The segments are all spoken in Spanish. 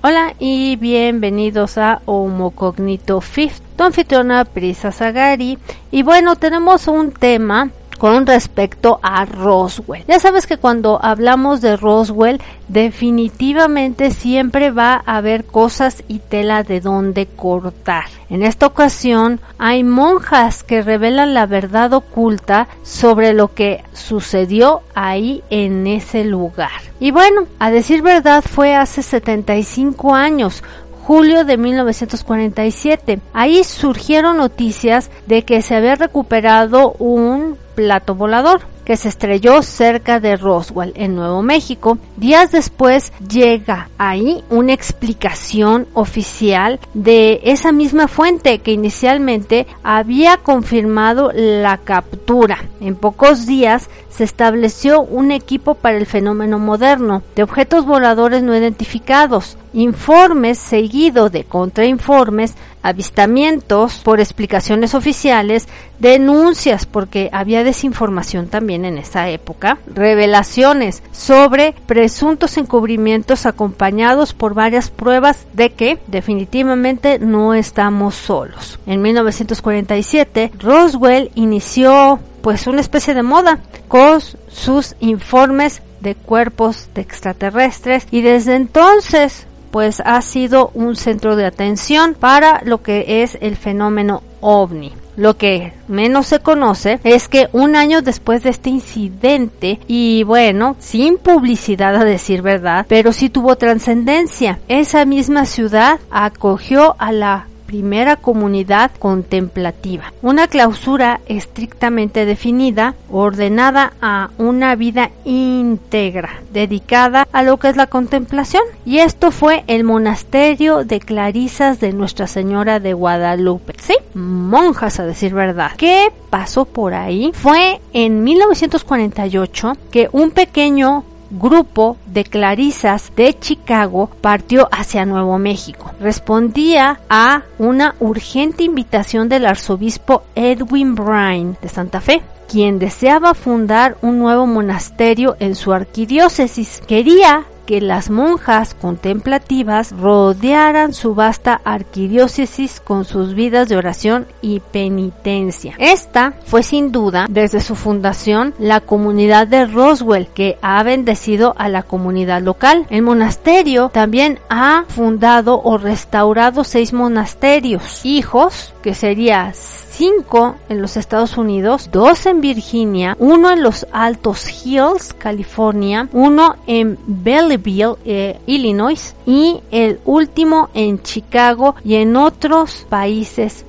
Hola y bienvenidos a Homo Cognito Fifth, tu anfitriona Prisa Sagari. Y bueno, tenemos un tema con respecto a Roswell. Ya sabes que cuando hablamos de Roswell, definitivamente siempre va a haber cosas y tela de donde cortar. En esta ocasión hay monjas que revelan la verdad oculta sobre lo que sucedió ahí en ese lugar. Y bueno, a decir verdad fue hace 75 años, julio de 1947. Ahí surgieron noticias de que se había recuperado un plato volador que se estrelló cerca de Roswell, en Nuevo México. Días después llega ahí una explicación oficial de esa misma fuente que inicialmente había confirmado la captura. En pocos días se estableció un equipo para el fenómeno moderno de objetos voladores no identificados, informes seguido de contrainformes, avistamientos por explicaciones oficiales, denuncias porque había desinformación también en esa época, revelaciones sobre presuntos encubrimientos acompañados por varias pruebas de que definitivamente no estamos solos. En 1947, Roswell inició pues una especie de moda con sus informes de cuerpos de extraterrestres y desde entonces pues ha sido un centro de atención para lo que es el fenómeno ovni. Lo que menos se conoce es que un año después de este incidente, y bueno, sin publicidad a decir verdad, pero sí tuvo trascendencia, esa misma ciudad acogió a la primera comunidad contemplativa. Una clausura estrictamente definida, ordenada a una vida íntegra, dedicada a lo que es la contemplación. Y esto fue el monasterio de Clarisas de Nuestra Señora de Guadalupe. Sí, monjas a decir verdad. ¿Qué pasó por ahí? Fue en 1948 que un pequeño grupo de clarisas de Chicago partió hacia Nuevo México. Respondía a una urgente invitación del arzobispo Edwin Bryan de Santa Fe quien deseaba fundar un nuevo monasterio en su arquidiócesis. Quería que las monjas contemplativas rodearan su vasta arquidiócesis con sus vidas de oración y penitencia. Esta fue sin duda, desde su fundación, la comunidad de Roswell que ha bendecido a la comunidad local. El monasterio también ha fundado o restaurado seis monasterios, hijos, que serían 5 en los Estados Unidos, 2 en Virginia, 1 en los Altos Hills, California, 1 en Belleville, eh, Illinois y el último en Chicago y en otros países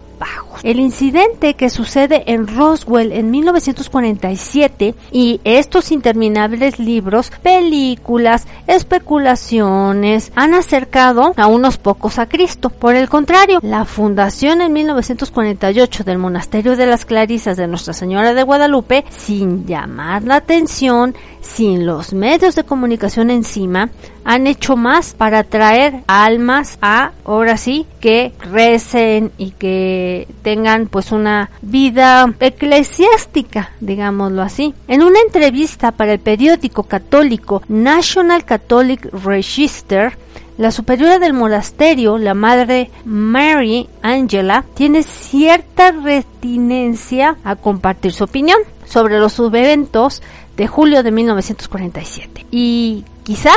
el incidente que sucede en Roswell en 1947 y estos interminables libros, películas, especulaciones han acercado a unos pocos a Cristo. Por el contrario, la fundación en 1948 del Monasterio de las Clarisas de Nuestra Señora de Guadalupe, sin llamar la atención, sin los medios de comunicación encima, han hecho más para traer almas a, ahora sí, que recen y que tengan pues una vida eclesiástica, digámoslo así. En una entrevista para el periódico católico National Catholic Register, la superiora del monasterio, la madre Mary Angela, tiene cierta retinencia a compartir su opinión. Sobre los subeventos de julio de 1947. Y quizás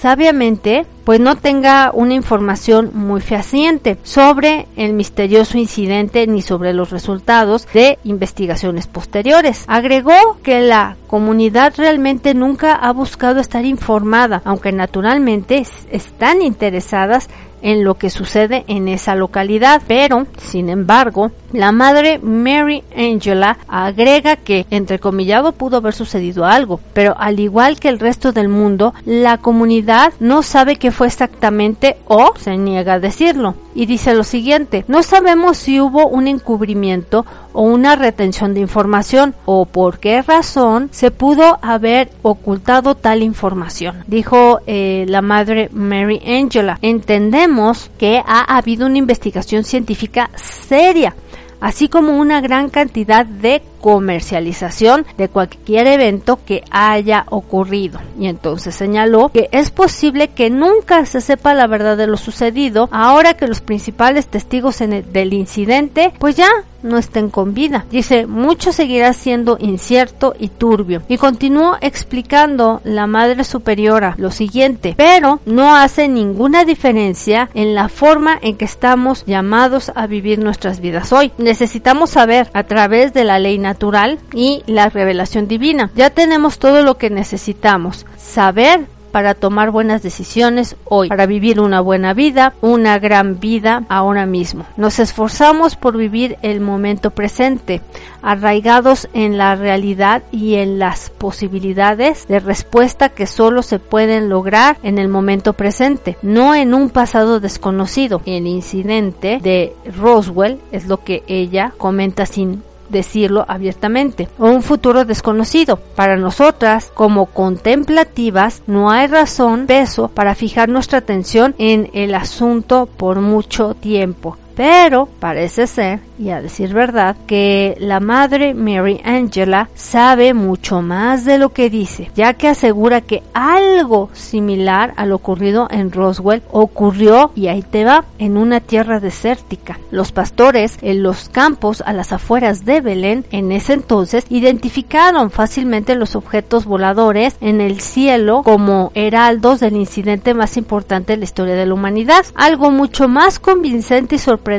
sabiamente pues no tenga una información muy fehaciente sobre el misterioso incidente ni sobre los resultados de investigaciones posteriores. Agregó que la comunidad realmente nunca ha buscado estar informada, aunque naturalmente están interesadas en lo que sucede en esa localidad. Pero, sin embargo, la madre Mary Angela agrega que, entrecomillado, pudo haber sucedido algo, pero al igual que el resto del mundo, la comunidad no sabe qué fue exactamente o se niega a decirlo. Y dice lo siguiente, no sabemos si hubo un encubrimiento o una retención de información o por qué razón se pudo haber ocultado tal información, dijo eh, la madre Mary Angela. Entendemos que ha habido una investigación científica seria así como una gran cantidad de comercialización de cualquier evento que haya ocurrido. Y entonces señaló que es posible que nunca se sepa la verdad de lo sucedido ahora que los principales testigos del incidente pues ya no estén con vida. Dice, mucho seguirá siendo incierto y turbio. Y continuó explicando la Madre Superiora lo siguiente, pero no hace ninguna diferencia en la forma en que estamos llamados a vivir nuestras vidas hoy. Necesitamos saber a través de la ley natural natural y la revelación divina. Ya tenemos todo lo que necesitamos. Saber para tomar buenas decisiones hoy, para vivir una buena vida, una gran vida ahora mismo. Nos esforzamos por vivir el momento presente, arraigados en la realidad y en las posibilidades de respuesta que solo se pueden lograr en el momento presente, no en un pasado desconocido. El incidente de Roswell es lo que ella comenta sin decirlo abiertamente, o un futuro desconocido. Para nosotras, como contemplativas, no hay razón, peso para fijar nuestra atención en el asunto por mucho tiempo. Pero parece ser, y a decir verdad, que la madre Mary Angela sabe mucho más de lo que dice, ya que asegura que algo similar a lo ocurrido en Roswell ocurrió, y ahí te va, en una tierra desértica. Los pastores en los campos a las afueras de Belén en ese entonces identificaron fácilmente los objetos voladores en el cielo como heraldos del incidente más importante en la historia de la humanidad. Algo mucho más convincente y sorprendente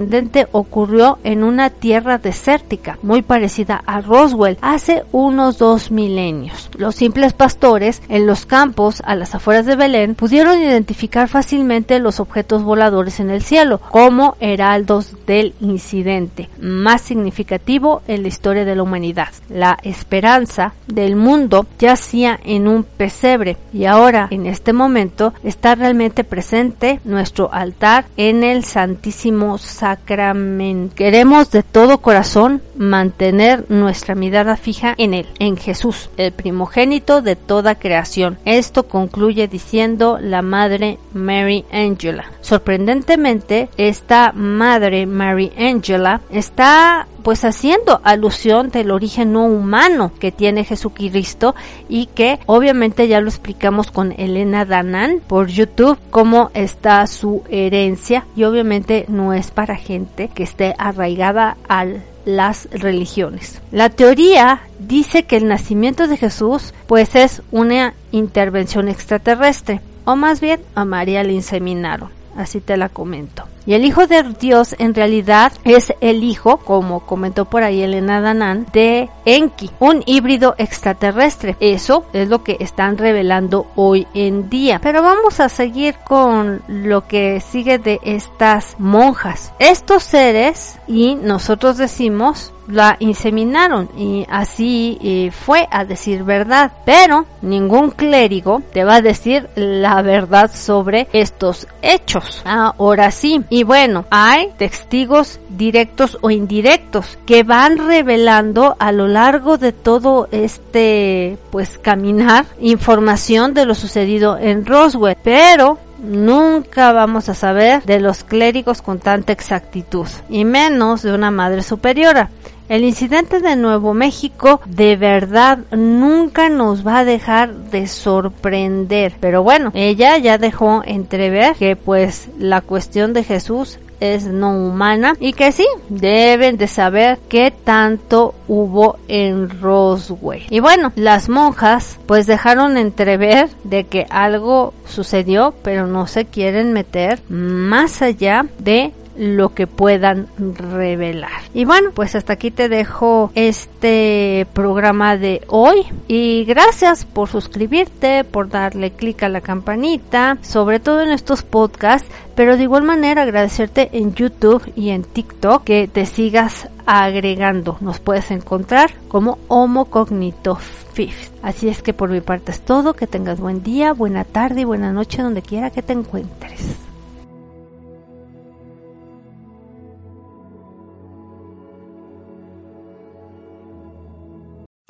ocurrió en una tierra desértica, muy parecida a Roswell, hace unos dos milenios. Los simples pastores en los campos a las afueras de Belén pudieron identificar fácilmente los objetos voladores en el cielo como heraldos del incidente más significativo en la historia de la humanidad. La esperanza del mundo yacía en un pesebre y ahora en este momento está realmente presente nuestro altar en el Santísimo sacramento. Queremos de todo corazón mantener nuestra mirada fija en Él, en Jesús, el primogénito de toda creación. Esto concluye diciendo la Madre Mary Angela. Sorprendentemente, esta Madre Mary Angela está pues haciendo alusión del origen no humano que tiene Jesucristo y que obviamente ya lo explicamos con Elena Danan por YouTube cómo está su herencia y obviamente no es para gente que esté arraigada a las religiones. La teoría dice que el nacimiento de Jesús pues es una intervención extraterrestre o más bien a María le inseminaron, así te la comento. Y el Hijo de Dios en realidad es el hijo, como comentó por ahí Elena Danan, de Enki, un híbrido extraterrestre. Eso es lo que están revelando hoy en día. Pero vamos a seguir con lo que sigue de estas monjas. Estos seres, y nosotros decimos, la inseminaron y así eh, fue a decir verdad. Pero ningún clérigo te va a decir la verdad sobre estos hechos. Ahora sí, y bueno, hay testigos directos o indirectos que van revelando a lo largo de todo este pues caminar información de lo sucedido en Roswell, pero nunca vamos a saber de los clérigos con tanta exactitud, y menos de una madre superiora. El incidente de Nuevo México de verdad nunca nos va a dejar de sorprender. Pero bueno, ella ya dejó entrever que pues la cuestión de Jesús es no humana y que sí, deben de saber qué tanto hubo en Roswell. Y bueno, las monjas pues dejaron entrever de que algo sucedió, pero no se quieren meter más allá de lo que puedan revelar. Y bueno, pues hasta aquí te dejo este programa de hoy y gracias por suscribirte, por darle clic a la campanita, sobre todo en estos podcasts, pero de igual manera agradecerte en YouTube y en TikTok que te sigas agregando. Nos puedes encontrar como Homo Cognito Fifth. Así es que por mi parte es todo, que tengas buen día, buena tarde y buena noche donde quiera que te encuentres.